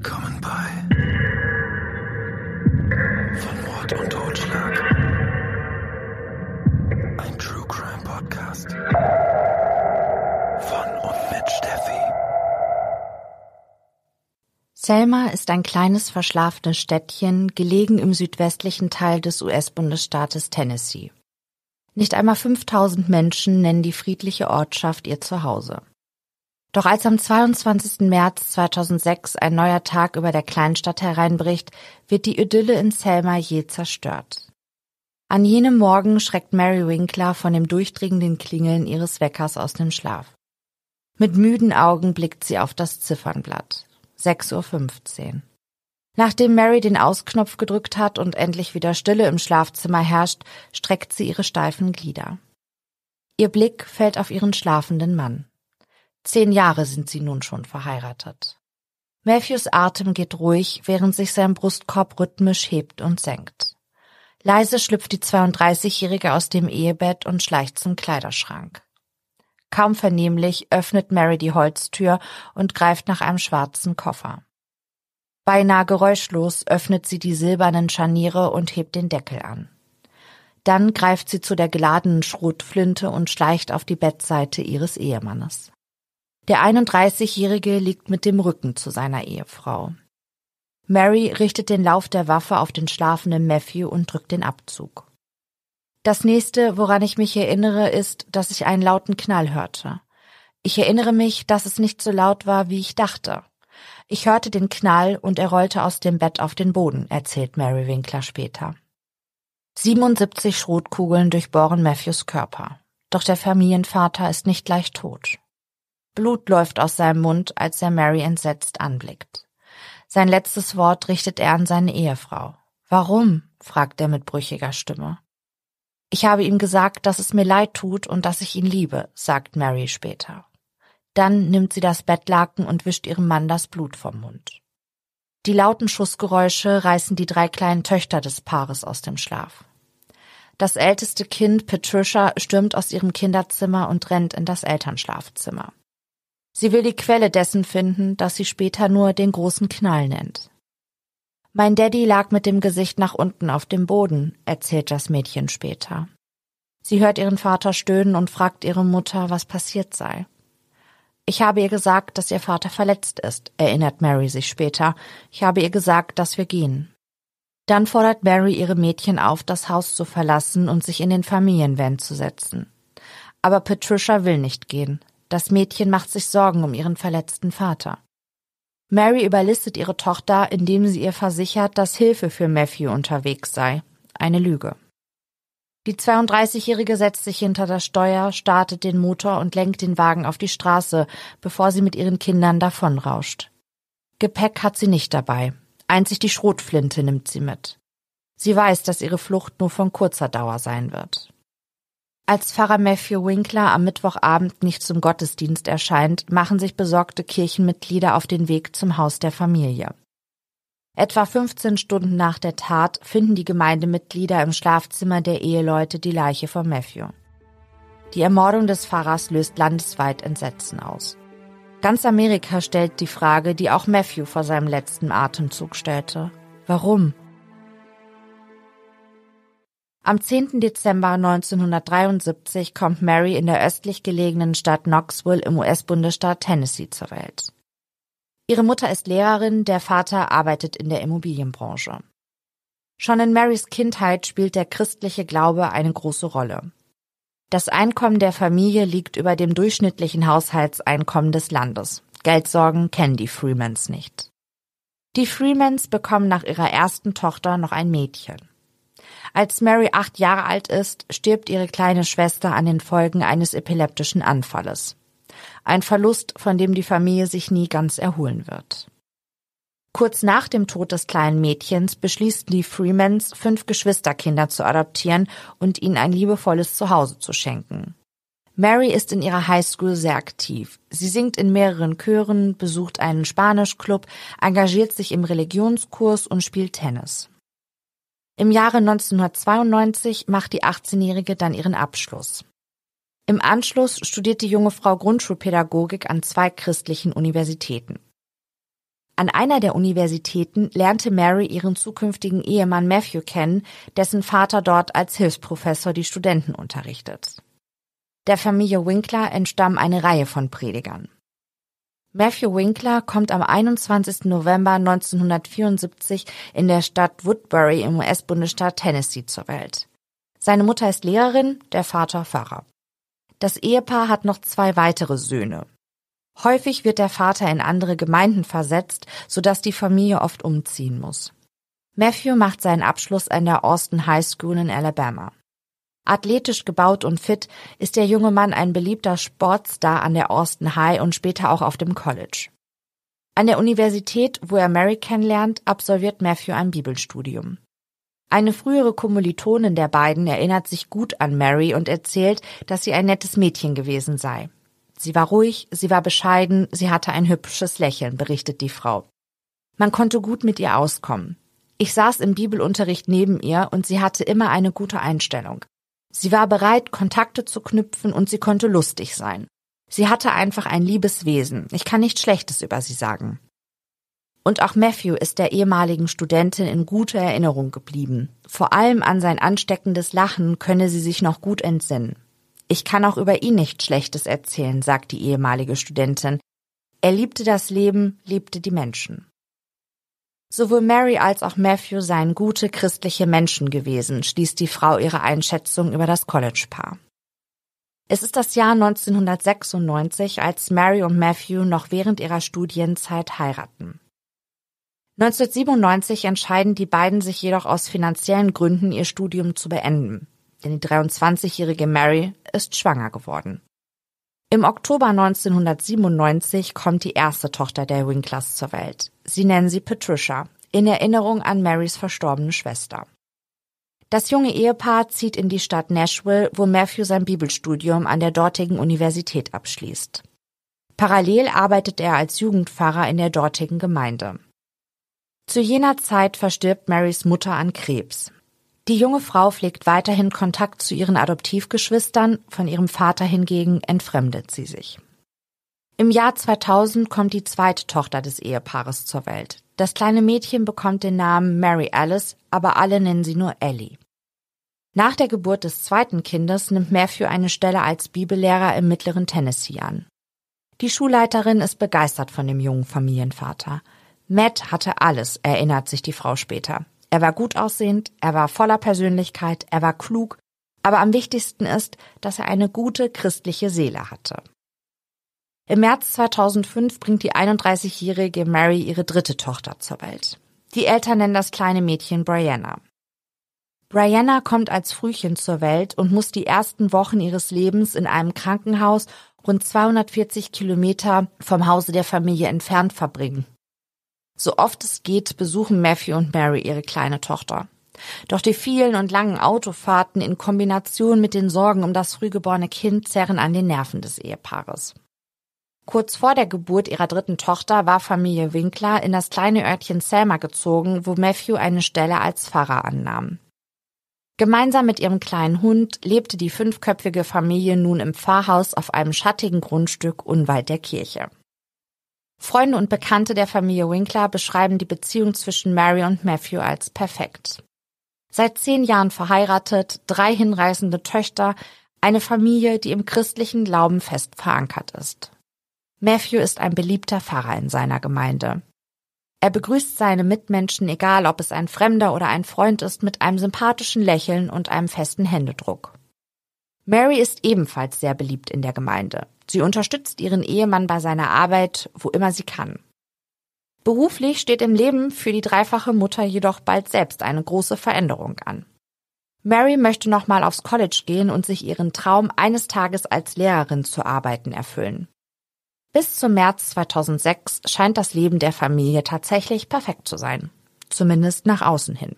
Willkommen bei Von Mord und Totschlag. Ein True Crime Podcast. Von und mit Steffi. Selma ist ein kleines verschlafenes Städtchen, gelegen im südwestlichen Teil des US-Bundesstaates Tennessee. Nicht einmal 5000 Menschen nennen die friedliche Ortschaft ihr Zuhause. Doch als am 22. März 2006 ein neuer Tag über der Kleinstadt hereinbricht, wird die Idylle in Selma je zerstört. An jenem Morgen schreckt Mary Winkler von dem durchdringenden Klingeln ihres Weckers aus dem Schlaf. Mit müden Augen blickt sie auf das Ziffernblatt. 6.15 Uhr. Nachdem Mary den Ausknopf gedrückt hat und endlich wieder Stille im Schlafzimmer herrscht, streckt sie ihre steifen Glieder. Ihr Blick fällt auf ihren schlafenden Mann. Zehn Jahre sind sie nun schon verheiratet. Matthews Atem geht ruhig, während sich sein Brustkorb rhythmisch hebt und senkt. Leise schlüpft die 32-Jährige aus dem Ehebett und schleicht zum Kleiderschrank. Kaum vernehmlich öffnet Mary die Holztür und greift nach einem schwarzen Koffer. Beinahe geräuschlos öffnet sie die silbernen Scharniere und hebt den Deckel an. Dann greift sie zu der geladenen Schrotflinte und schleicht auf die Bettseite ihres Ehemannes. Der 31-Jährige liegt mit dem Rücken zu seiner Ehefrau. Mary richtet den Lauf der Waffe auf den schlafenden Matthew und drückt den Abzug. Das nächste, woran ich mich erinnere, ist, dass ich einen lauten Knall hörte. Ich erinnere mich, dass es nicht so laut war, wie ich dachte. Ich hörte den Knall und er rollte aus dem Bett auf den Boden, erzählt Mary Winkler später. 77 Schrotkugeln durchbohren Matthews Körper. Doch der Familienvater ist nicht gleich tot. Blut läuft aus seinem Mund, als er Mary entsetzt anblickt. Sein letztes Wort richtet er an seine Ehefrau. Warum? fragt er mit brüchiger Stimme. Ich habe ihm gesagt, dass es mir leid tut und dass ich ihn liebe, sagt Mary später. Dann nimmt sie das Bettlaken und wischt ihrem Mann das Blut vom Mund. Die lauten Schussgeräusche reißen die drei kleinen Töchter des Paares aus dem Schlaf. Das älteste Kind, Patricia, stürmt aus ihrem Kinderzimmer und rennt in das Elternschlafzimmer. Sie will die Quelle dessen finden, das sie später nur den großen Knall nennt. Mein Daddy lag mit dem Gesicht nach unten auf dem Boden, erzählt das Mädchen später. Sie hört ihren Vater stöhnen und fragt ihre Mutter, was passiert sei. Ich habe ihr gesagt, dass ihr Vater verletzt ist, erinnert Mary sich später. Ich habe ihr gesagt, dass wir gehen. Dann fordert Mary ihre Mädchen auf, das Haus zu verlassen und sich in den Familienvan zu setzen. Aber Patricia will nicht gehen. Das Mädchen macht sich Sorgen um ihren verletzten Vater. Mary überlistet ihre Tochter, indem sie ihr versichert, dass Hilfe für Matthew unterwegs sei. Eine Lüge. Die 32-Jährige setzt sich hinter das Steuer, startet den Motor und lenkt den Wagen auf die Straße, bevor sie mit ihren Kindern davonrauscht. Gepäck hat sie nicht dabei. Einzig die Schrotflinte nimmt sie mit. Sie weiß, dass ihre Flucht nur von kurzer Dauer sein wird. Als Pfarrer Matthew Winkler am Mittwochabend nicht zum Gottesdienst erscheint, machen sich besorgte Kirchenmitglieder auf den Weg zum Haus der Familie. Etwa 15 Stunden nach der Tat finden die Gemeindemitglieder im Schlafzimmer der Eheleute die Leiche von Matthew. Die Ermordung des Pfarrers löst landesweit Entsetzen aus. Ganz Amerika stellt die Frage, die auch Matthew vor seinem letzten Atemzug stellte. Warum? Am 10. Dezember 1973 kommt Mary in der östlich gelegenen Stadt Knoxville im US-Bundesstaat Tennessee zur Welt. Ihre Mutter ist Lehrerin, der Vater arbeitet in der Immobilienbranche. Schon in Marys Kindheit spielt der christliche Glaube eine große Rolle. Das Einkommen der Familie liegt über dem durchschnittlichen Haushaltseinkommen des Landes. Geldsorgen kennen die Freemans nicht. Die Freemans bekommen nach ihrer ersten Tochter noch ein Mädchen. Als Mary acht Jahre alt ist, stirbt ihre kleine Schwester an den Folgen eines epileptischen Anfalles. Ein Verlust, von dem die Familie sich nie ganz erholen wird. Kurz nach dem Tod des kleinen Mädchens beschließen die Freemans, fünf Geschwisterkinder zu adoptieren und ihnen ein liebevolles Zuhause zu schenken. Mary ist in ihrer Highschool sehr aktiv. Sie singt in mehreren Chören, besucht einen Spanischclub, engagiert sich im Religionskurs und spielt Tennis. Im Jahre 1992 macht die 18-Jährige dann ihren Abschluss. Im Anschluss studiert die junge Frau Grundschulpädagogik an zwei christlichen Universitäten. An einer der Universitäten lernte Mary ihren zukünftigen Ehemann Matthew kennen, dessen Vater dort als Hilfsprofessor die Studenten unterrichtet. Der Familie Winkler entstammen eine Reihe von Predigern. Matthew Winkler kommt am 21. November 1974 in der Stadt Woodbury im US-Bundesstaat Tennessee zur Welt. Seine Mutter ist Lehrerin, der Vater Pfarrer. Das Ehepaar hat noch zwei weitere Söhne, Häufig wird der Vater in andere Gemeinden versetzt, sodass die Familie oft umziehen muss. Matthew macht seinen Abschluss an der Austin High School in Alabama. Athletisch gebaut und fit ist der junge Mann ein beliebter Sportstar an der Austin High und später auch auf dem College. An der Universität, wo er Mary kennenlernt, absolviert Matthew ein Bibelstudium. Eine frühere Kommilitonin der beiden erinnert sich gut an Mary und erzählt, dass sie ein nettes Mädchen gewesen sei. Sie war ruhig, sie war bescheiden, sie hatte ein hübsches Lächeln, berichtet die Frau. Man konnte gut mit ihr auskommen. Ich saß im Bibelunterricht neben ihr und sie hatte immer eine gute Einstellung. Sie war bereit, Kontakte zu knüpfen und sie konnte lustig sein. Sie hatte einfach ein liebes Wesen. Ich kann nichts Schlechtes über sie sagen. Und auch Matthew ist der ehemaligen Studentin in guter Erinnerung geblieben. Vor allem an sein ansteckendes Lachen könne sie sich noch gut entsinnen. Ich kann auch über ihn nichts Schlechtes erzählen, sagt die ehemalige Studentin. Er liebte das Leben, liebte die Menschen. Sowohl Mary als auch Matthew seien gute christliche Menschen gewesen, schließt die Frau ihre Einschätzung über das College-Paar. Es ist das Jahr 1996, als Mary und Matthew noch während ihrer Studienzeit heiraten. 1997 entscheiden die beiden sich jedoch aus finanziellen Gründen, ihr Studium zu beenden denn die 23-jährige Mary ist schwanger geworden. Im Oktober 1997 kommt die erste Tochter der Winklers zur Welt. Sie nennen sie Patricia, in Erinnerung an Marys verstorbene Schwester. Das junge Ehepaar zieht in die Stadt Nashville, wo Matthew sein Bibelstudium an der dortigen Universität abschließt. Parallel arbeitet er als Jugendpfarrer in der dortigen Gemeinde. Zu jener Zeit verstirbt Marys Mutter an Krebs. Die junge Frau pflegt weiterhin Kontakt zu ihren Adoptivgeschwistern, von ihrem Vater hingegen entfremdet sie sich. Im Jahr 2000 kommt die zweite Tochter des Ehepaares zur Welt. Das kleine Mädchen bekommt den Namen Mary Alice, aber alle nennen sie nur Ellie. Nach der Geburt des zweiten Kindes nimmt Matthew eine Stelle als Bibellehrer im mittleren Tennessee an. Die Schulleiterin ist begeistert von dem jungen Familienvater. Matt hatte alles, erinnert sich die Frau später. Er war gut aussehend, er war voller Persönlichkeit, er war klug, aber am wichtigsten ist, dass er eine gute christliche Seele hatte. Im März 2005 bringt die 31-jährige Mary ihre dritte Tochter zur Welt. Die Eltern nennen das kleine Mädchen Brianna. Brianna kommt als Frühchen zur Welt und muss die ersten Wochen ihres Lebens in einem Krankenhaus rund 240 Kilometer vom Hause der Familie entfernt verbringen. So oft es geht, besuchen Matthew und Mary ihre kleine Tochter. Doch die vielen und langen Autofahrten in Kombination mit den Sorgen um das frühgeborene Kind zerren an den Nerven des Ehepaares. Kurz vor der Geburt ihrer dritten Tochter war Familie Winkler in das kleine Örtchen Selma gezogen, wo Matthew eine Stelle als Pfarrer annahm. Gemeinsam mit ihrem kleinen Hund lebte die fünfköpfige Familie nun im Pfarrhaus auf einem schattigen Grundstück unweit der Kirche. Freunde und Bekannte der Familie Winkler beschreiben die Beziehung zwischen Mary und Matthew als perfekt. Seit zehn Jahren verheiratet, drei hinreißende Töchter, eine Familie, die im christlichen Glauben fest verankert ist. Matthew ist ein beliebter Pfarrer in seiner Gemeinde. Er begrüßt seine Mitmenschen, egal ob es ein Fremder oder ein Freund ist, mit einem sympathischen Lächeln und einem festen Händedruck. Mary ist ebenfalls sehr beliebt in der Gemeinde. Sie unterstützt ihren Ehemann bei seiner Arbeit, wo immer sie kann. Beruflich steht im Leben für die dreifache Mutter jedoch bald selbst eine große Veränderung an. Mary möchte nochmal aufs College gehen und sich ihren Traum eines Tages als Lehrerin zu arbeiten erfüllen. Bis zum März 2006 scheint das Leben der Familie tatsächlich perfekt zu sein. Zumindest nach außen hin.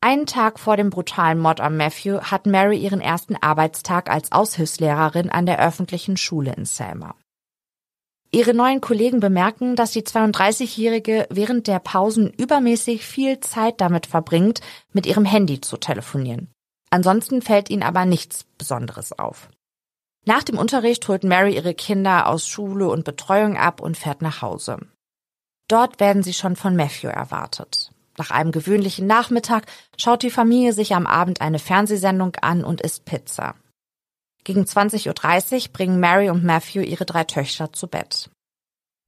Einen Tag vor dem brutalen Mord an Matthew hat Mary ihren ersten Arbeitstag als Aushilfslehrerin an der öffentlichen Schule in Selma. Ihre neuen Kollegen bemerken, dass die 32-Jährige während der Pausen übermäßig viel Zeit damit verbringt, mit ihrem Handy zu telefonieren. Ansonsten fällt ihnen aber nichts Besonderes auf. Nach dem Unterricht holt Mary ihre Kinder aus Schule und Betreuung ab und fährt nach Hause. Dort werden sie schon von Matthew erwartet. Nach einem gewöhnlichen Nachmittag schaut die Familie sich am Abend eine Fernsehsendung an und isst Pizza. Gegen 20.30 Uhr bringen Mary und Matthew ihre drei Töchter zu Bett.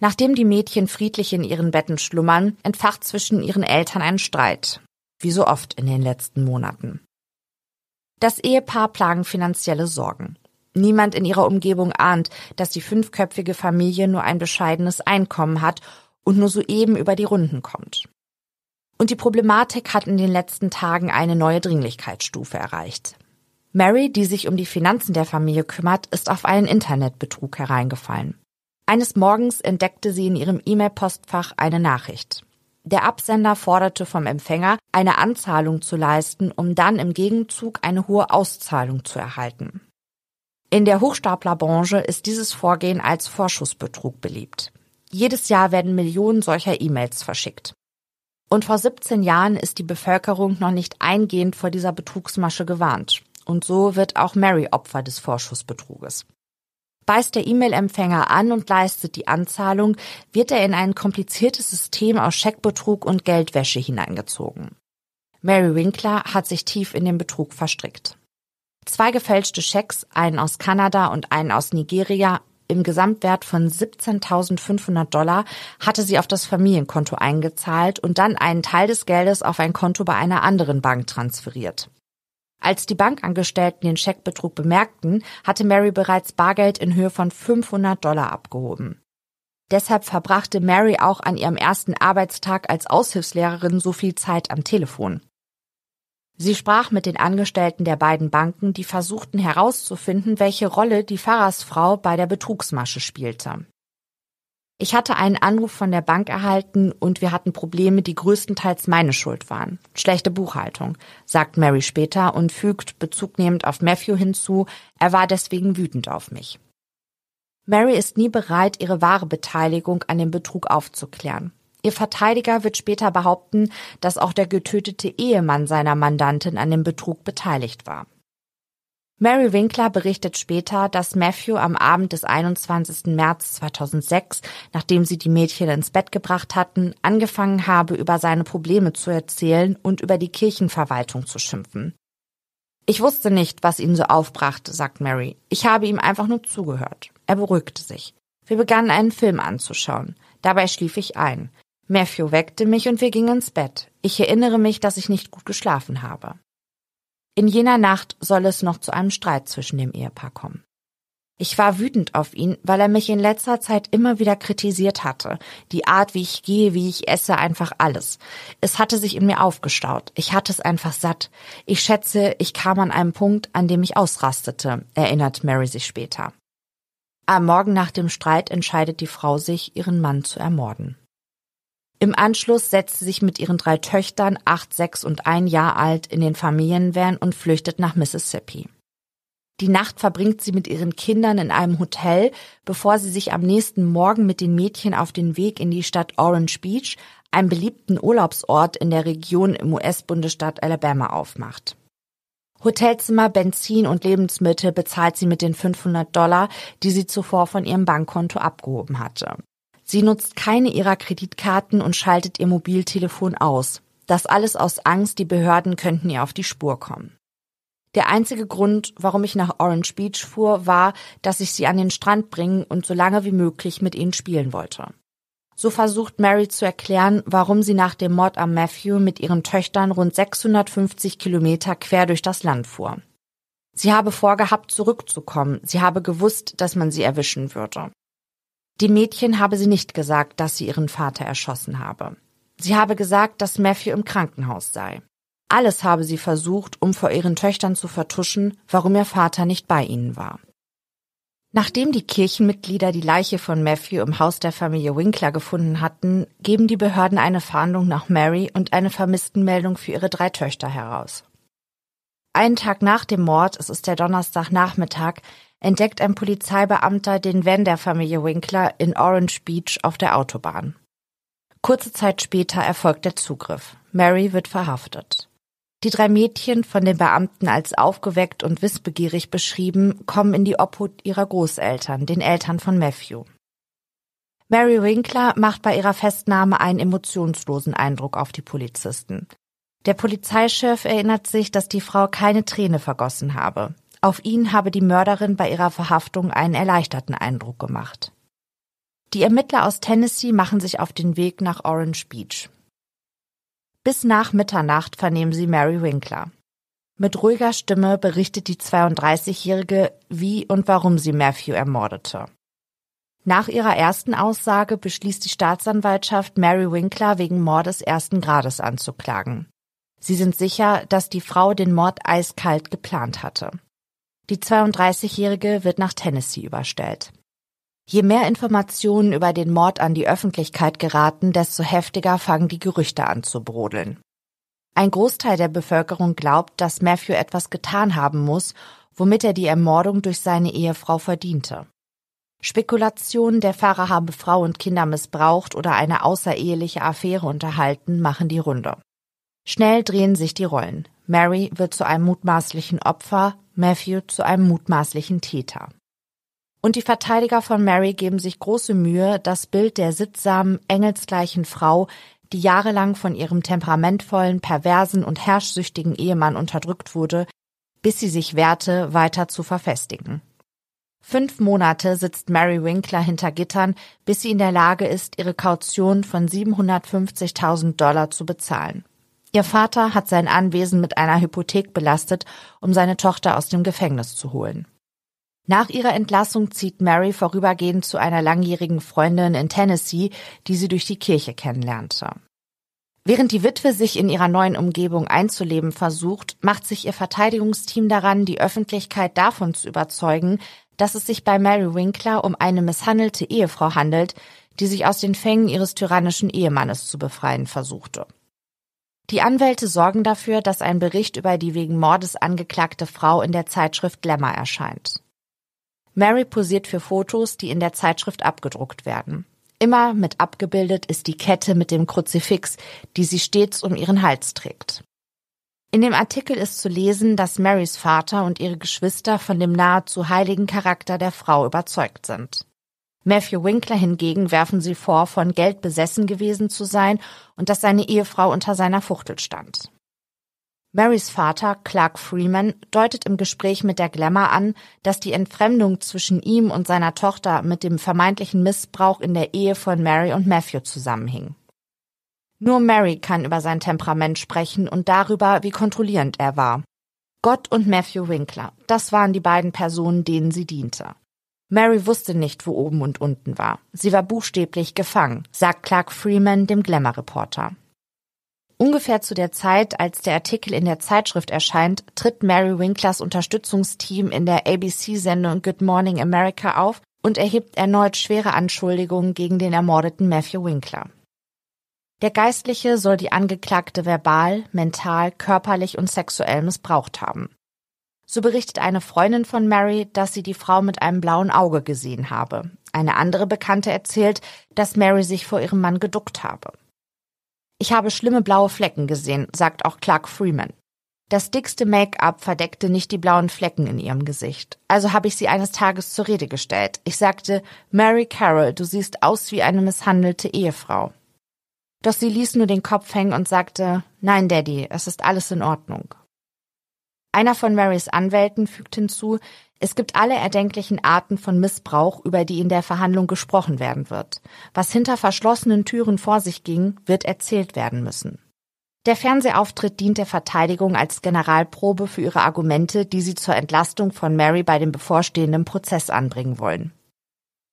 Nachdem die Mädchen friedlich in ihren Betten schlummern, entfacht zwischen ihren Eltern ein Streit, wie so oft in den letzten Monaten. Das Ehepaar plagen finanzielle Sorgen. Niemand in ihrer Umgebung ahnt, dass die fünfköpfige Familie nur ein bescheidenes Einkommen hat und nur soeben über die Runden kommt. Und die Problematik hat in den letzten Tagen eine neue Dringlichkeitsstufe erreicht. Mary, die sich um die Finanzen der Familie kümmert, ist auf einen Internetbetrug hereingefallen. Eines Morgens entdeckte sie in ihrem E-Mail-Postfach eine Nachricht. Der Absender forderte vom Empfänger, eine Anzahlung zu leisten, um dann im Gegenzug eine hohe Auszahlung zu erhalten. In der Hochstaplerbranche ist dieses Vorgehen als Vorschussbetrug beliebt. Jedes Jahr werden Millionen solcher E-Mails verschickt. Und vor 17 Jahren ist die Bevölkerung noch nicht eingehend vor dieser Betrugsmasche gewarnt. Und so wird auch Mary Opfer des Vorschussbetruges. Beißt der E-Mail-Empfänger an und leistet die Anzahlung, wird er in ein kompliziertes System aus Scheckbetrug und Geldwäsche hineingezogen. Mary Winkler hat sich tief in den Betrug verstrickt. Zwei gefälschte Schecks, einen aus Kanada und einen aus Nigeria, im Gesamtwert von 17.500 Dollar hatte sie auf das Familienkonto eingezahlt und dann einen Teil des Geldes auf ein Konto bei einer anderen Bank transferiert. Als die Bankangestellten den Scheckbetrug bemerkten, hatte Mary bereits Bargeld in Höhe von 500 Dollar abgehoben. Deshalb verbrachte Mary auch an ihrem ersten Arbeitstag als Aushilfslehrerin so viel Zeit am Telefon. Sie sprach mit den Angestellten der beiden Banken, die versuchten herauszufinden, welche Rolle die Pfarrersfrau bei der Betrugsmasche spielte. Ich hatte einen Anruf von der Bank erhalten und wir hatten Probleme, die größtenteils meine Schuld waren. Schlechte Buchhaltung, sagt Mary später und fügt bezugnehmend auf Matthew hinzu, er war deswegen wütend auf mich. Mary ist nie bereit, ihre wahre Beteiligung an dem Betrug aufzuklären. Ihr Verteidiger wird später behaupten, dass auch der getötete Ehemann seiner Mandantin an dem Betrug beteiligt war. Mary Winkler berichtet später, dass Matthew am Abend des 21. März 2006, nachdem sie die Mädchen ins Bett gebracht hatten, angefangen habe, über seine Probleme zu erzählen und über die Kirchenverwaltung zu schimpfen. Ich wusste nicht, was ihn so aufbrachte, sagt Mary. Ich habe ihm einfach nur zugehört. Er beruhigte sich. Wir begannen einen Film anzuschauen. Dabei schlief ich ein. Matthew weckte mich und wir gingen ins Bett. Ich erinnere mich, dass ich nicht gut geschlafen habe. In jener Nacht soll es noch zu einem Streit zwischen dem Ehepaar kommen. Ich war wütend auf ihn, weil er mich in letzter Zeit immer wieder kritisiert hatte. Die Art, wie ich gehe, wie ich esse, einfach alles. Es hatte sich in mir aufgestaut. Ich hatte es einfach satt. Ich schätze, ich kam an einem Punkt, an dem ich ausrastete, erinnert Mary sich später. Am Morgen nach dem Streit entscheidet die Frau sich, ihren Mann zu ermorden. Im Anschluss setzt sie sich mit ihren drei Töchtern, acht, sechs und ein Jahr alt, in den Familienvan und flüchtet nach Mississippi. Die Nacht verbringt sie mit ihren Kindern in einem Hotel, bevor sie sich am nächsten Morgen mit den Mädchen auf den Weg in die Stadt Orange Beach, einem beliebten Urlaubsort in der Region im US-Bundesstaat Alabama, aufmacht. Hotelzimmer, Benzin und Lebensmittel bezahlt sie mit den 500 Dollar, die sie zuvor von ihrem Bankkonto abgehoben hatte. Sie nutzt keine ihrer Kreditkarten und schaltet ihr Mobiltelefon aus. Das alles aus Angst, die Behörden könnten ihr auf die Spur kommen. Der einzige Grund, warum ich nach Orange Beach fuhr, war, dass ich sie an den Strand bringen und so lange wie möglich mit ihnen spielen wollte. So versucht Mary zu erklären, warum sie nach dem Mord am Matthew mit ihren Töchtern rund 650 Kilometer quer durch das Land fuhr. Sie habe vorgehabt, zurückzukommen. Sie habe gewusst, dass man sie erwischen würde. Die Mädchen habe sie nicht gesagt, dass sie ihren Vater erschossen habe. Sie habe gesagt, dass Matthew im Krankenhaus sei. Alles habe sie versucht, um vor ihren Töchtern zu vertuschen, warum ihr Vater nicht bei ihnen war. Nachdem die Kirchenmitglieder die Leiche von Matthew im Haus der Familie Winkler gefunden hatten, geben die Behörden eine Fahndung nach Mary und eine Vermisstenmeldung für ihre drei Töchter heraus. Einen Tag nach dem Mord, es ist der Donnerstagnachmittag, entdeckt ein Polizeibeamter den Van der Familie Winkler in Orange Beach auf der Autobahn. Kurze Zeit später erfolgt der Zugriff. Mary wird verhaftet. Die drei Mädchen, von den Beamten als aufgeweckt und wissbegierig beschrieben, kommen in die Obhut ihrer Großeltern, den Eltern von Matthew. Mary Winkler macht bei ihrer Festnahme einen emotionslosen Eindruck auf die Polizisten. Der Polizeichef erinnert sich, dass die Frau keine Träne vergossen habe. Auf ihn habe die Mörderin bei ihrer Verhaftung einen erleichterten Eindruck gemacht. Die Ermittler aus Tennessee machen sich auf den Weg nach Orange Beach. Bis nach Mitternacht vernehmen sie Mary Winkler. Mit ruhiger Stimme berichtet die 32-Jährige, wie und warum sie Matthew ermordete. Nach ihrer ersten Aussage beschließt die Staatsanwaltschaft, Mary Winkler wegen Mordes ersten Grades anzuklagen. Sie sind sicher, dass die Frau den Mord eiskalt geplant hatte. Die 32-Jährige wird nach Tennessee überstellt. Je mehr Informationen über den Mord an die Öffentlichkeit geraten, desto heftiger fangen die Gerüchte an zu brodeln. Ein Großteil der Bevölkerung glaubt, dass Matthew etwas getan haben muss, womit er die Ermordung durch seine Ehefrau verdiente. Spekulationen, der Pfarrer habe Frau und Kinder missbraucht oder eine außereheliche Affäre unterhalten, machen die Runde. Schnell drehen sich die Rollen. Mary wird zu einem mutmaßlichen Opfer, Matthew zu einem mutmaßlichen Täter. Und die Verteidiger von Mary geben sich große Mühe, das Bild der sittsamen, engelsgleichen Frau, die jahrelang von ihrem temperamentvollen, perversen und herrschsüchtigen Ehemann unterdrückt wurde, bis sie sich wehrte, weiter zu verfestigen. Fünf Monate sitzt Mary Winkler hinter Gittern, bis sie in der Lage ist, ihre Kaution von 750.000 Dollar zu bezahlen. Ihr Vater hat sein Anwesen mit einer Hypothek belastet, um seine Tochter aus dem Gefängnis zu holen. Nach ihrer Entlassung zieht Mary vorübergehend zu einer langjährigen Freundin in Tennessee, die sie durch die Kirche kennenlernte. Während die Witwe sich in ihrer neuen Umgebung einzuleben versucht, macht sich ihr Verteidigungsteam daran, die Öffentlichkeit davon zu überzeugen, dass es sich bei Mary Winkler um eine misshandelte Ehefrau handelt, die sich aus den Fängen ihres tyrannischen Ehemannes zu befreien versuchte. Die Anwälte sorgen dafür, dass ein Bericht über die wegen Mordes angeklagte Frau in der Zeitschrift Glamour erscheint. Mary posiert für Fotos, die in der Zeitschrift abgedruckt werden. Immer mit abgebildet ist die Kette mit dem Kruzifix, die sie stets um ihren Hals trägt. In dem Artikel ist zu lesen, dass Marys Vater und ihre Geschwister von dem nahezu heiligen Charakter der Frau überzeugt sind. Matthew Winkler hingegen werfen sie vor, von Geld besessen gewesen zu sein und dass seine Ehefrau unter seiner Fuchtel stand. Marys Vater, Clark Freeman, deutet im Gespräch mit der Glamour an, dass die Entfremdung zwischen ihm und seiner Tochter mit dem vermeintlichen Missbrauch in der Ehe von Mary und Matthew zusammenhing. Nur Mary kann über sein Temperament sprechen und darüber, wie kontrollierend er war. Gott und Matthew Winkler, das waren die beiden Personen, denen sie diente. Mary wusste nicht, wo oben und unten war. Sie war buchstäblich gefangen, sagt Clark Freeman dem Glamour-Reporter. Ungefähr zu der Zeit, als der Artikel in der Zeitschrift erscheint, tritt Mary Winklers Unterstützungsteam in der ABC-Sendung Good Morning America auf und erhebt erneut schwere Anschuldigungen gegen den ermordeten Matthew Winkler. Der Geistliche soll die Angeklagte verbal, mental, körperlich und sexuell missbraucht haben. So berichtet eine Freundin von Mary, dass sie die Frau mit einem blauen Auge gesehen habe. Eine andere Bekannte erzählt, dass Mary sich vor ihrem Mann geduckt habe. Ich habe schlimme blaue Flecken gesehen, sagt auch Clark Freeman. Das dickste Make-up verdeckte nicht die blauen Flecken in ihrem Gesicht. Also habe ich sie eines Tages zur Rede gestellt. Ich sagte, Mary Carroll, du siehst aus wie eine misshandelte Ehefrau. Doch sie ließ nur den Kopf hängen und sagte, nein, Daddy, es ist alles in Ordnung. Einer von Marys Anwälten fügt hinzu, es gibt alle erdenklichen Arten von Missbrauch, über die in der Verhandlung gesprochen werden wird. Was hinter verschlossenen Türen vor sich ging, wird erzählt werden müssen. Der Fernsehauftritt dient der Verteidigung als Generalprobe für ihre Argumente, die sie zur Entlastung von Mary bei dem bevorstehenden Prozess anbringen wollen.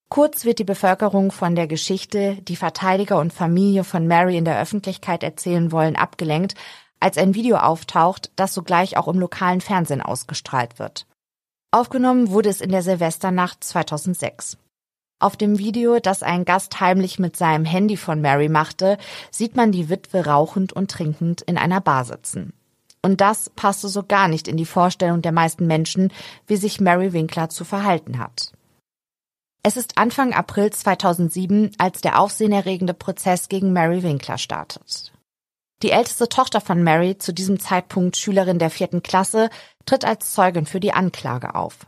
Kurz wird die Bevölkerung von der Geschichte, die Verteidiger und Familie von Mary in der Öffentlichkeit erzählen wollen, abgelenkt, als ein Video auftaucht, das sogleich auch im lokalen Fernsehen ausgestrahlt wird. Aufgenommen wurde es in der Silvesternacht 2006. Auf dem Video, das ein Gast heimlich mit seinem Handy von Mary machte, sieht man die Witwe rauchend und trinkend in einer Bar sitzen. Und das passte so gar nicht in die Vorstellung der meisten Menschen, wie sich Mary Winkler zu verhalten hat. Es ist Anfang April 2007, als der aufsehenerregende Prozess gegen Mary Winkler startet. Die älteste Tochter von Mary, zu diesem Zeitpunkt Schülerin der vierten Klasse, tritt als Zeugin für die Anklage auf.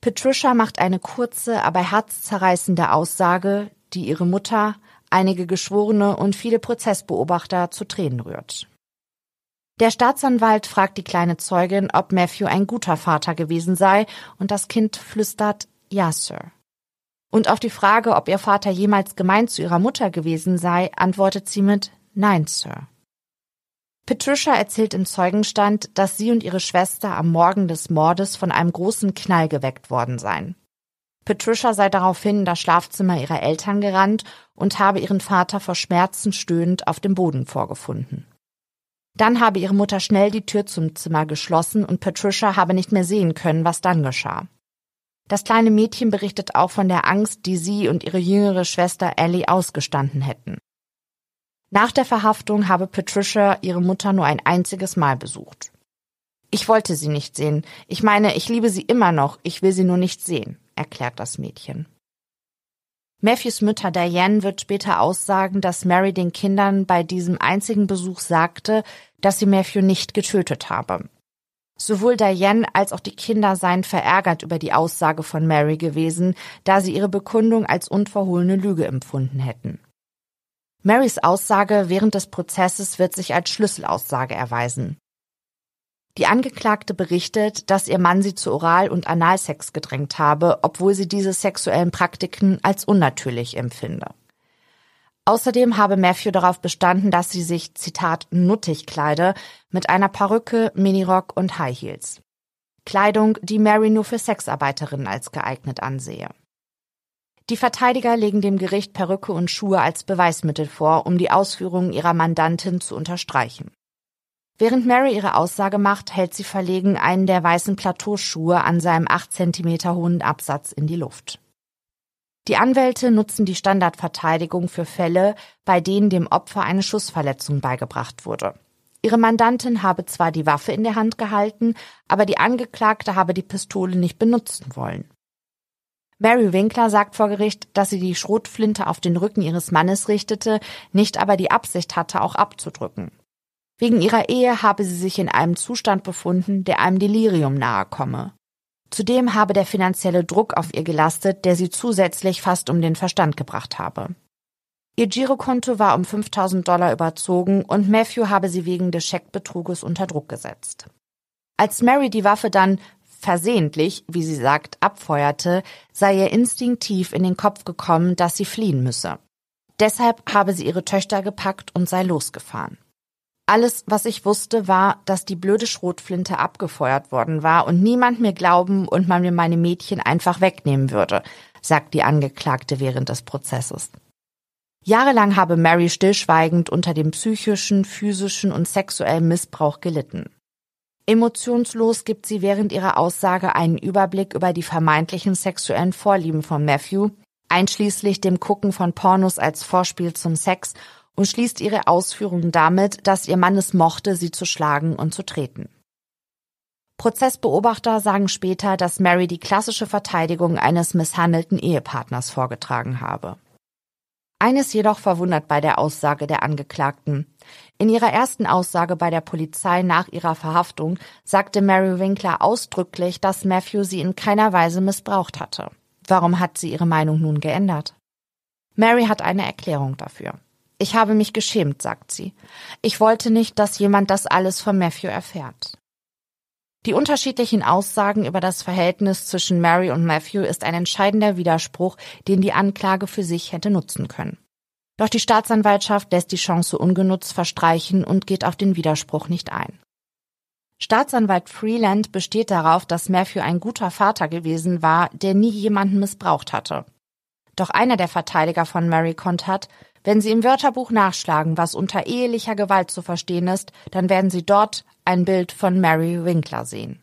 Patricia macht eine kurze, aber herzzerreißende Aussage, die ihre Mutter, einige Geschworene und viele Prozessbeobachter zu Tränen rührt. Der Staatsanwalt fragt die kleine Zeugin, ob Matthew ein guter Vater gewesen sei, und das Kind flüstert Ja, Sir. Und auf die Frage, ob ihr Vater jemals gemein zu ihrer Mutter gewesen sei, antwortet sie mit Nein, Sir. Patricia erzählt im Zeugenstand, dass sie und ihre Schwester am Morgen des Mordes von einem großen Knall geweckt worden seien. Patricia sei daraufhin in das Schlafzimmer ihrer Eltern gerannt und habe ihren Vater vor Schmerzen stöhnend auf dem Boden vorgefunden. Dann habe ihre Mutter schnell die Tür zum Zimmer geschlossen und Patricia habe nicht mehr sehen können, was dann geschah. Das kleine Mädchen berichtet auch von der Angst, die sie und ihre jüngere Schwester Ellie ausgestanden hätten. Nach der Verhaftung habe Patricia ihre Mutter nur ein einziges Mal besucht. Ich wollte sie nicht sehen. Ich meine, ich liebe sie immer noch, ich will sie nur nicht sehen, erklärt das Mädchen. Matthews Mutter Diane wird später aussagen, dass Mary den Kindern bei diesem einzigen Besuch sagte, dass sie Matthew nicht getötet habe. Sowohl Diane als auch die Kinder seien verärgert über die Aussage von Mary gewesen, da sie ihre Bekundung als unverhohlene Lüge empfunden hätten. Marys Aussage während des Prozesses wird sich als Schlüsselaussage erweisen. Die Angeklagte berichtet, dass ihr Mann sie zu Oral- und Analsex gedrängt habe, obwohl sie diese sexuellen Praktiken als unnatürlich empfinde. Außerdem habe Matthew darauf bestanden, dass sie sich, Zitat, nuttig kleide, mit einer Perücke, Minirock und High Heels. Kleidung, die Mary nur für Sexarbeiterinnen als geeignet ansehe. Die Verteidiger legen dem Gericht Perücke und Schuhe als Beweismittel vor, um die Ausführungen ihrer Mandantin zu unterstreichen. Während Mary ihre Aussage macht, hält sie verlegen einen der weißen Plateauschuhe an seinem acht Zentimeter hohen Absatz in die Luft. Die Anwälte nutzen die Standardverteidigung für Fälle, bei denen dem Opfer eine Schussverletzung beigebracht wurde. Ihre Mandantin habe zwar die Waffe in der Hand gehalten, aber die Angeklagte habe die Pistole nicht benutzen wollen. Mary Winkler sagt vor Gericht, dass sie die Schrotflinte auf den Rücken ihres Mannes richtete, nicht aber die Absicht hatte, auch abzudrücken. Wegen ihrer Ehe habe sie sich in einem Zustand befunden, der einem Delirium nahe komme. Zudem habe der finanzielle Druck auf ihr gelastet, der sie zusätzlich fast um den Verstand gebracht habe. Ihr Girokonto war um 5000 Dollar überzogen und Matthew habe sie wegen des Scheckbetruges unter Druck gesetzt. Als Mary die Waffe dann versehentlich, wie sie sagt, abfeuerte, sei ihr instinktiv in den Kopf gekommen, dass sie fliehen müsse. Deshalb habe sie ihre Töchter gepackt und sei losgefahren. Alles, was ich wusste, war, dass die blöde Schrotflinte abgefeuert worden war und niemand mir glauben und man mir meine Mädchen einfach wegnehmen würde, sagt die Angeklagte während des Prozesses. Jahrelang habe Mary stillschweigend unter dem psychischen, physischen und sexuellen Missbrauch gelitten. Emotionslos gibt sie während ihrer Aussage einen Überblick über die vermeintlichen sexuellen Vorlieben von Matthew, einschließlich dem Gucken von Pornos als Vorspiel zum Sex und schließt ihre Ausführungen damit, dass ihr Mann es mochte, sie zu schlagen und zu treten. Prozessbeobachter sagen später, dass Mary die klassische Verteidigung eines misshandelten Ehepartners vorgetragen habe. Eines jedoch verwundert bei der Aussage der Angeklagten. In ihrer ersten Aussage bei der Polizei nach ihrer Verhaftung sagte Mary Winkler ausdrücklich, dass Matthew sie in keiner Weise missbraucht hatte. Warum hat sie ihre Meinung nun geändert? Mary hat eine Erklärung dafür. Ich habe mich geschämt, sagt sie. Ich wollte nicht, dass jemand das alles von Matthew erfährt. Die unterschiedlichen Aussagen über das Verhältnis zwischen Mary und Matthew ist ein entscheidender Widerspruch, den die Anklage für sich hätte nutzen können. Doch die Staatsanwaltschaft lässt die Chance ungenutzt verstreichen und geht auf den Widerspruch nicht ein. Staatsanwalt Freeland besteht darauf, dass Matthew ein guter Vater gewesen war, der nie jemanden missbraucht hatte. Doch einer der Verteidiger von Mary kontert, wenn Sie im Wörterbuch nachschlagen, was unter ehelicher Gewalt zu verstehen ist, dann werden Sie dort ein Bild von Mary Winkler sehen.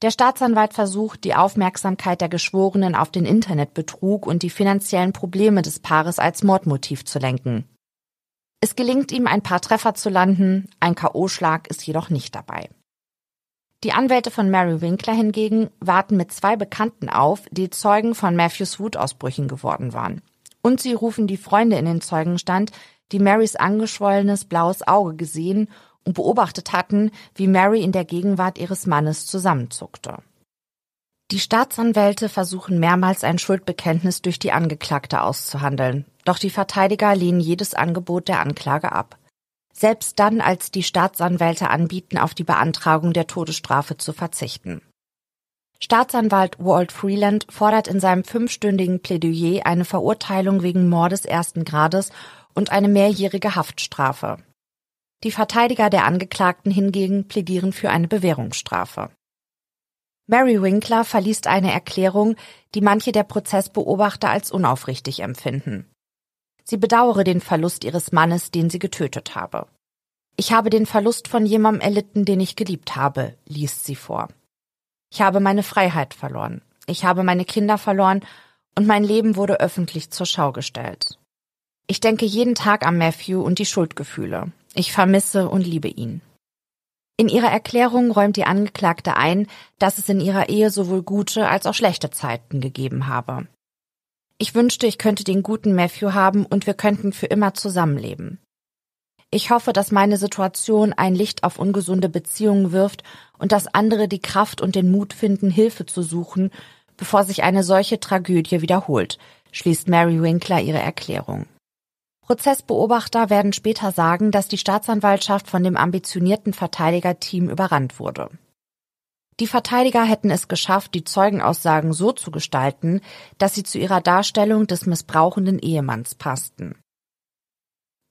Der Staatsanwalt versucht, die Aufmerksamkeit der Geschworenen auf den Internetbetrug und die finanziellen Probleme des Paares als Mordmotiv zu lenken. Es gelingt ihm, ein paar Treffer zu landen, ein K.O.-Schlag ist jedoch nicht dabei. Die Anwälte von Mary Winkler hingegen warten mit zwei Bekannten auf, die Zeugen von Matthews Wutausbrüchen geworden waren. Und sie rufen die Freunde in den Zeugenstand, die Marys angeschwollenes blaues Auge gesehen und beobachtet hatten, wie Mary in der Gegenwart ihres Mannes zusammenzuckte. Die Staatsanwälte versuchen mehrmals ein Schuldbekenntnis durch die Angeklagte auszuhandeln, doch die Verteidiger lehnen jedes Angebot der Anklage ab. Selbst dann, als die Staatsanwälte anbieten, auf die Beantragung der Todesstrafe zu verzichten. Staatsanwalt Walt Freeland fordert in seinem fünfstündigen Plädoyer eine Verurteilung wegen Mordes ersten Grades und eine mehrjährige Haftstrafe. Die Verteidiger der Angeklagten hingegen plädieren für eine Bewährungsstrafe. Mary Winkler verliest eine Erklärung, die manche der Prozessbeobachter als unaufrichtig empfinden. Sie bedauere den Verlust ihres Mannes, den sie getötet habe. Ich habe den Verlust von jemandem erlitten, den ich geliebt habe, liest sie vor. Ich habe meine Freiheit verloren. Ich habe meine Kinder verloren und mein Leben wurde öffentlich zur Schau gestellt. Ich denke jeden Tag an Matthew und die Schuldgefühle. Ich vermisse und liebe ihn. In ihrer Erklärung räumt die Angeklagte ein, dass es in ihrer Ehe sowohl gute als auch schlechte Zeiten gegeben habe. Ich wünschte, ich könnte den guten Matthew haben und wir könnten für immer zusammenleben. Ich hoffe, dass meine Situation ein Licht auf ungesunde Beziehungen wirft und dass andere die Kraft und den Mut finden, Hilfe zu suchen, bevor sich eine solche Tragödie wiederholt, schließt Mary Winkler ihre Erklärung. Prozessbeobachter werden später sagen, dass die Staatsanwaltschaft von dem ambitionierten Verteidigerteam überrannt wurde. Die Verteidiger hätten es geschafft, die Zeugenaussagen so zu gestalten, dass sie zu ihrer Darstellung des missbrauchenden Ehemanns passten.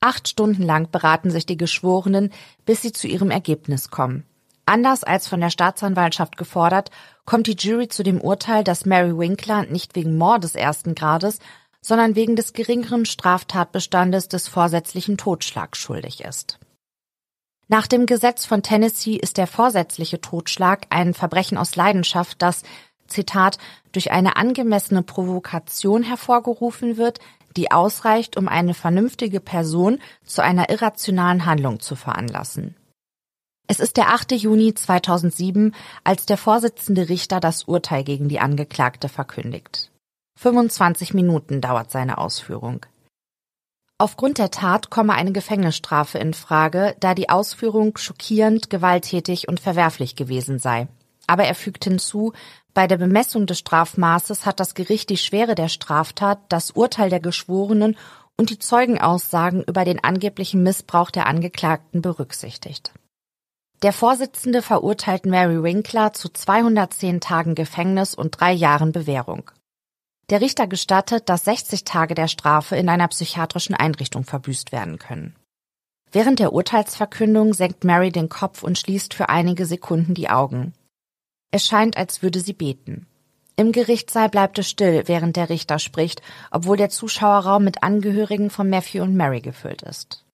Acht Stunden lang beraten sich die Geschworenen, bis sie zu ihrem Ergebnis kommen. Anders als von der Staatsanwaltschaft gefordert, kommt die Jury zu dem Urteil, dass Mary Winkler nicht wegen Mordes ersten Grades, sondern wegen des geringeren Straftatbestandes des vorsätzlichen Totschlags schuldig ist. Nach dem Gesetz von Tennessee ist der vorsätzliche Totschlag ein Verbrechen aus Leidenschaft, das, Zitat, durch eine angemessene Provokation hervorgerufen wird, die ausreicht, um eine vernünftige Person zu einer irrationalen Handlung zu veranlassen. Es ist der 8. Juni 2007, als der Vorsitzende Richter das Urteil gegen die Angeklagte verkündigt. 25 Minuten dauert seine Ausführung. Aufgrund der Tat komme eine Gefängnisstrafe in Frage, da die Ausführung schockierend, gewalttätig und verwerflich gewesen sei. Aber er fügt hinzu, bei der Bemessung des Strafmaßes hat das Gericht die Schwere der Straftat, das Urteil der Geschworenen und die Zeugenaussagen über den angeblichen Missbrauch der Angeklagten berücksichtigt. Der Vorsitzende verurteilt Mary Winkler zu 210 Tagen Gefängnis und drei Jahren Bewährung. Der Richter gestattet, dass 60 Tage der Strafe in einer psychiatrischen Einrichtung verbüßt werden können. Während der Urteilsverkündung senkt Mary den Kopf und schließt für einige Sekunden die Augen. Es scheint, als würde sie beten. Im Gerichtssaal bleibt es still, während der Richter spricht, obwohl der Zuschauerraum mit Angehörigen von Matthew und Mary gefüllt ist.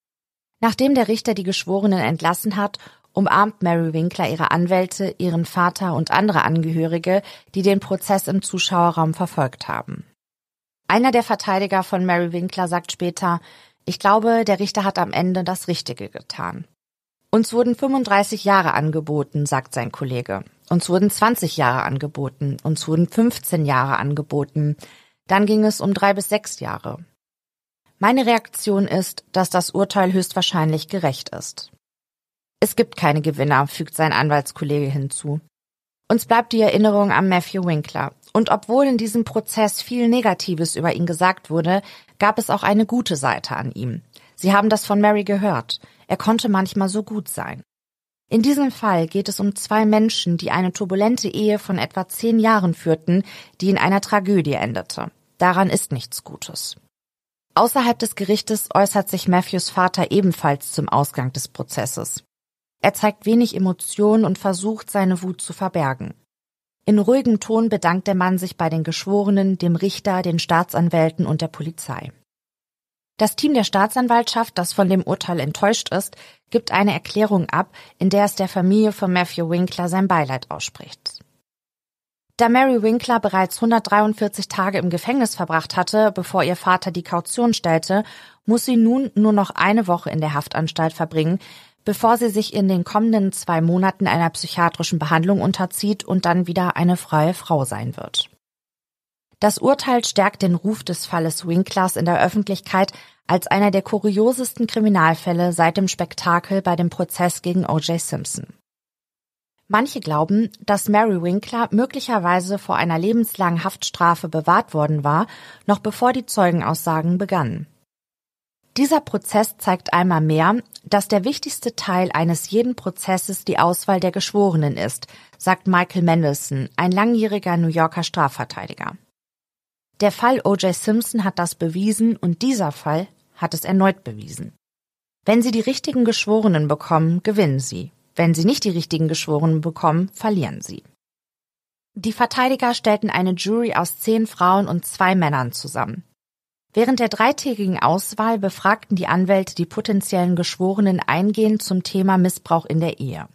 Nachdem der Richter die Geschworenen entlassen hat umarmt Mary Winkler ihre Anwälte, ihren Vater und andere Angehörige, die den Prozess im Zuschauerraum verfolgt haben. Einer der Verteidiger von Mary Winkler sagt später, ich glaube, der Richter hat am Ende das Richtige getan. Uns wurden 35 Jahre angeboten, sagt sein Kollege. Uns wurden 20 Jahre angeboten. Uns wurden 15 Jahre angeboten. Dann ging es um drei bis sechs Jahre. Meine Reaktion ist, dass das Urteil höchstwahrscheinlich gerecht ist. Es gibt keine Gewinner, fügt sein Anwaltskollege hinzu. Uns bleibt die Erinnerung an Matthew Winkler. Und obwohl in diesem Prozess viel Negatives über ihn gesagt wurde, gab es auch eine gute Seite an ihm. Sie haben das von Mary gehört. Er konnte manchmal so gut sein. In diesem Fall geht es um zwei Menschen, die eine turbulente Ehe von etwa zehn Jahren führten, die in einer Tragödie endete. Daran ist nichts Gutes. Außerhalb des Gerichtes äußert sich Matthews Vater ebenfalls zum Ausgang des Prozesses. Er zeigt wenig Emotion und versucht, seine Wut zu verbergen. In ruhigem Ton bedankt der Mann sich bei den Geschworenen, dem Richter, den Staatsanwälten und der Polizei. Das Team der Staatsanwaltschaft, das von dem Urteil enttäuscht ist, gibt eine Erklärung ab, in der es der Familie von Matthew Winkler sein Beileid ausspricht. Da Mary Winkler bereits 143 Tage im Gefängnis verbracht hatte, bevor ihr Vater die Kaution stellte, muss sie nun nur noch eine Woche in der Haftanstalt verbringen, bevor sie sich in den kommenden zwei Monaten einer psychiatrischen Behandlung unterzieht und dann wieder eine freie Frau sein wird. Das Urteil stärkt den Ruf des Falles Winklers in der Öffentlichkeit als einer der kuriosesten Kriminalfälle seit dem Spektakel bei dem Prozess gegen O.J. Simpson. Manche glauben, dass Mary Winkler möglicherweise vor einer lebenslangen Haftstrafe bewahrt worden war, noch bevor die Zeugenaussagen begannen. Dieser Prozess zeigt einmal mehr, dass der wichtigste Teil eines jeden Prozesses die Auswahl der Geschworenen ist, sagt Michael Mendelssohn, ein langjähriger New Yorker Strafverteidiger. Der Fall O.J. Simpson hat das bewiesen und dieser Fall hat es erneut bewiesen. Wenn Sie die richtigen Geschworenen bekommen, gewinnen Sie. Wenn Sie nicht die richtigen Geschworenen bekommen, verlieren Sie. Die Verteidiger stellten eine Jury aus zehn Frauen und zwei Männern zusammen. Während der dreitägigen Auswahl befragten die Anwälte die potenziellen Geschworenen eingehend zum Thema Missbrauch in der Ehe.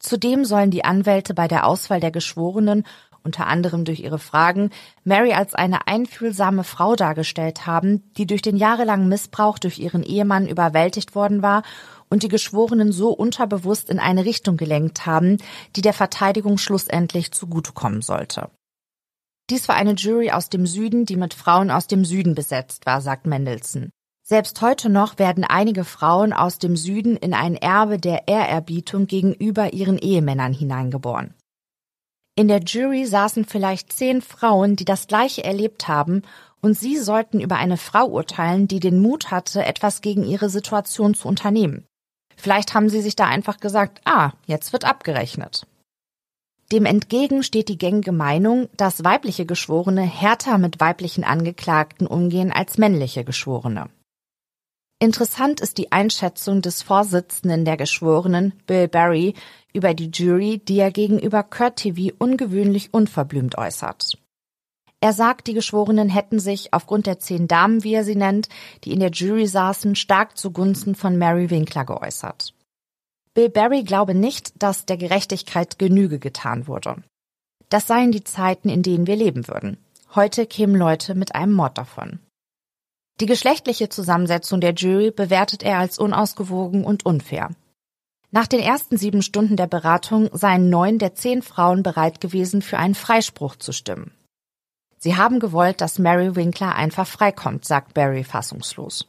Zudem sollen die Anwälte bei der Auswahl der Geschworenen unter anderem durch ihre Fragen, Mary als eine einfühlsame Frau dargestellt haben, die durch den jahrelangen Missbrauch durch ihren Ehemann überwältigt worden war und die Geschworenen so unterbewusst in eine Richtung gelenkt haben, die der Verteidigung schlussendlich zugutekommen sollte. Dies war eine Jury aus dem Süden, die mit Frauen aus dem Süden besetzt war, sagt Mendelssohn. Selbst heute noch werden einige Frauen aus dem Süden in ein Erbe der Ehrerbietung gegenüber ihren Ehemännern hineingeboren. In der Jury saßen vielleicht zehn Frauen, die das Gleiche erlebt haben, und sie sollten über eine Frau urteilen, die den Mut hatte, etwas gegen ihre Situation zu unternehmen. Vielleicht haben sie sich da einfach gesagt, ah, jetzt wird abgerechnet. Dem entgegen steht die gängige Meinung, dass weibliche Geschworene härter mit weiblichen Angeklagten umgehen als männliche Geschworene. Interessant ist die Einschätzung des Vorsitzenden der Geschworenen, Bill Barry, über die Jury, die er gegenüber Kurt TV ungewöhnlich unverblümt äußert. Er sagt, die Geschworenen hätten sich aufgrund der zehn Damen, wie er sie nennt, die in der Jury saßen, stark zugunsten von Mary Winkler geäußert. Bill Barry glaube nicht, dass der Gerechtigkeit Genüge getan wurde. Das seien die Zeiten, in denen wir leben würden. Heute kämen Leute mit einem Mord davon. Die geschlechtliche Zusammensetzung der Jury bewertet er als unausgewogen und unfair. Nach den ersten sieben Stunden der Beratung seien neun der zehn Frauen bereit gewesen, für einen Freispruch zu stimmen. Sie haben gewollt, dass Mary Winkler einfach freikommt, sagt Barry fassungslos.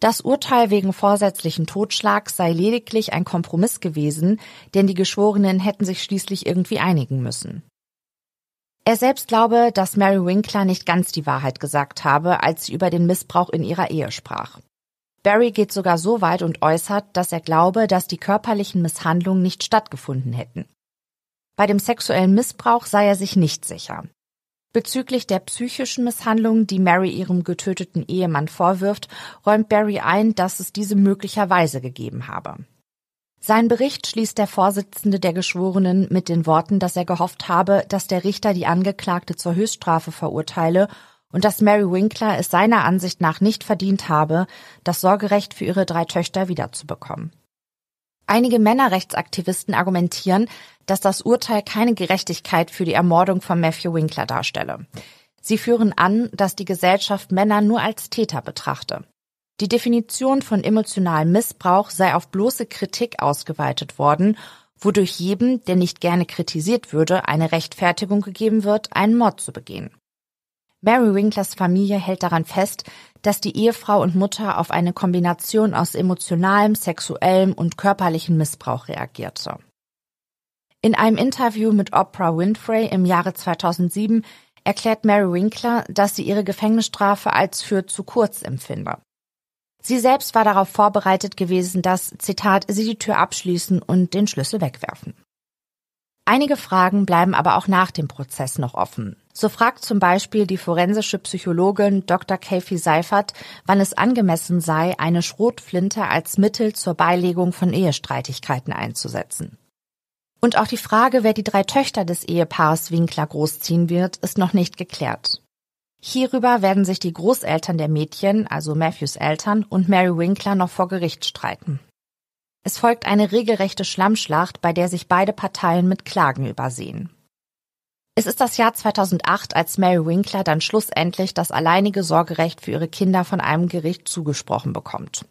Das Urteil wegen vorsätzlichen Totschlags sei lediglich ein Kompromiss gewesen, denn die Geschworenen hätten sich schließlich irgendwie einigen müssen. Er selbst glaube, dass Mary Winkler nicht ganz die Wahrheit gesagt habe, als sie über den Missbrauch in ihrer Ehe sprach. Barry geht sogar so weit und äußert, dass er glaube, dass die körperlichen Misshandlungen nicht stattgefunden hätten. Bei dem sexuellen Missbrauch sei er sich nicht sicher. Bezüglich der psychischen Misshandlungen, die Mary ihrem getöteten Ehemann vorwirft, räumt Barry ein, dass es diese möglicherweise gegeben habe. Sein Bericht schließt der Vorsitzende der Geschworenen mit den Worten, dass er gehofft habe, dass der Richter die Angeklagte zur Höchststrafe verurteile und dass Mary Winkler es seiner Ansicht nach nicht verdient habe, das Sorgerecht für ihre drei Töchter wiederzubekommen. Einige Männerrechtsaktivisten argumentieren, dass das Urteil keine Gerechtigkeit für die Ermordung von Matthew Winkler darstelle. Sie führen an, dass die Gesellschaft Männer nur als Täter betrachte. Die Definition von emotionalem Missbrauch sei auf bloße Kritik ausgeweitet worden, wodurch jedem, der nicht gerne kritisiert würde, eine Rechtfertigung gegeben wird, einen Mord zu begehen. Mary Winklers Familie hält daran fest, dass die Ehefrau und Mutter auf eine Kombination aus emotionalem, sexuellem und körperlichem Missbrauch reagierte. In einem Interview mit Oprah Winfrey im Jahre 2007 erklärt Mary Winkler, dass sie ihre Gefängnisstrafe als für zu kurz empfinde. Sie selbst war darauf vorbereitet gewesen, dass, Zitat, sie die Tür abschließen und den Schlüssel wegwerfen. Einige Fragen bleiben aber auch nach dem Prozess noch offen. So fragt zum Beispiel die forensische Psychologin Dr. Kathy Seifert, wann es angemessen sei, eine Schrotflinte als Mittel zur Beilegung von Ehestreitigkeiten einzusetzen. Und auch die Frage, wer die drei Töchter des Ehepaars Winkler großziehen wird, ist noch nicht geklärt. Hierüber werden sich die Großeltern der Mädchen, also Matthews Eltern und Mary Winkler noch vor Gericht streiten. Es folgt eine regelrechte Schlammschlacht, bei der sich beide Parteien mit Klagen übersehen. Es ist das Jahr 2008, als Mary Winkler dann schlussendlich das alleinige Sorgerecht für ihre Kinder von einem Gericht zugesprochen bekommt.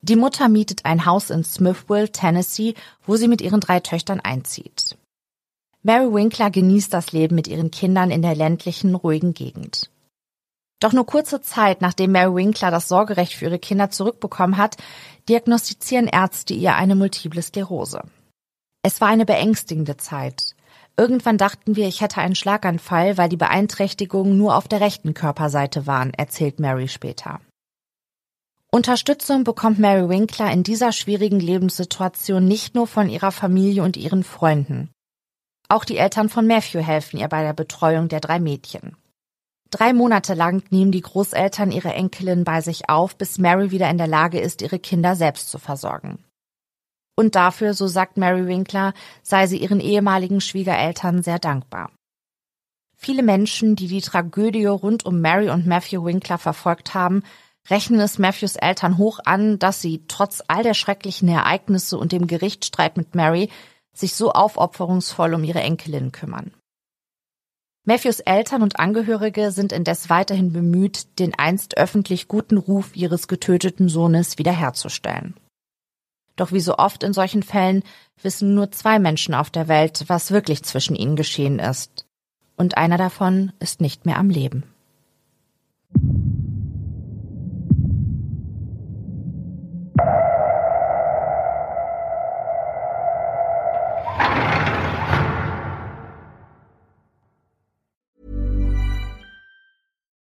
Die Mutter mietet ein Haus in Smithville, Tennessee, wo sie mit ihren drei Töchtern einzieht. Mary Winkler genießt das Leben mit ihren Kindern in der ländlichen, ruhigen Gegend. Doch nur kurze Zeit nachdem Mary Winkler das Sorgerecht für ihre Kinder zurückbekommen hat, diagnostizieren Ärzte ihr eine multiple Sklerose. Es war eine beängstigende Zeit. Irgendwann dachten wir, ich hätte einen Schlaganfall, weil die Beeinträchtigungen nur auf der rechten Körperseite waren, erzählt Mary später. Unterstützung bekommt Mary Winkler in dieser schwierigen Lebenssituation nicht nur von ihrer Familie und ihren Freunden. Auch die Eltern von Matthew helfen ihr bei der Betreuung der drei Mädchen. Drei Monate lang nehmen die Großeltern ihre Enkelin bei sich auf, bis Mary wieder in der Lage ist, ihre Kinder selbst zu versorgen. Und dafür, so sagt Mary Winkler, sei sie ihren ehemaligen Schwiegereltern sehr dankbar. Viele Menschen, die die Tragödie rund um Mary und Matthew Winkler verfolgt haben, rechnen es Matthews Eltern hoch an, dass sie trotz all der schrecklichen Ereignisse und dem Gerichtsstreit mit Mary sich so aufopferungsvoll um ihre Enkelin kümmern. Matthews Eltern und Angehörige sind indes weiterhin bemüht, den einst öffentlich guten Ruf ihres getöteten Sohnes wiederherzustellen. Doch wie so oft in solchen Fällen wissen nur zwei Menschen auf der Welt, was wirklich zwischen ihnen geschehen ist. Und einer davon ist nicht mehr am Leben.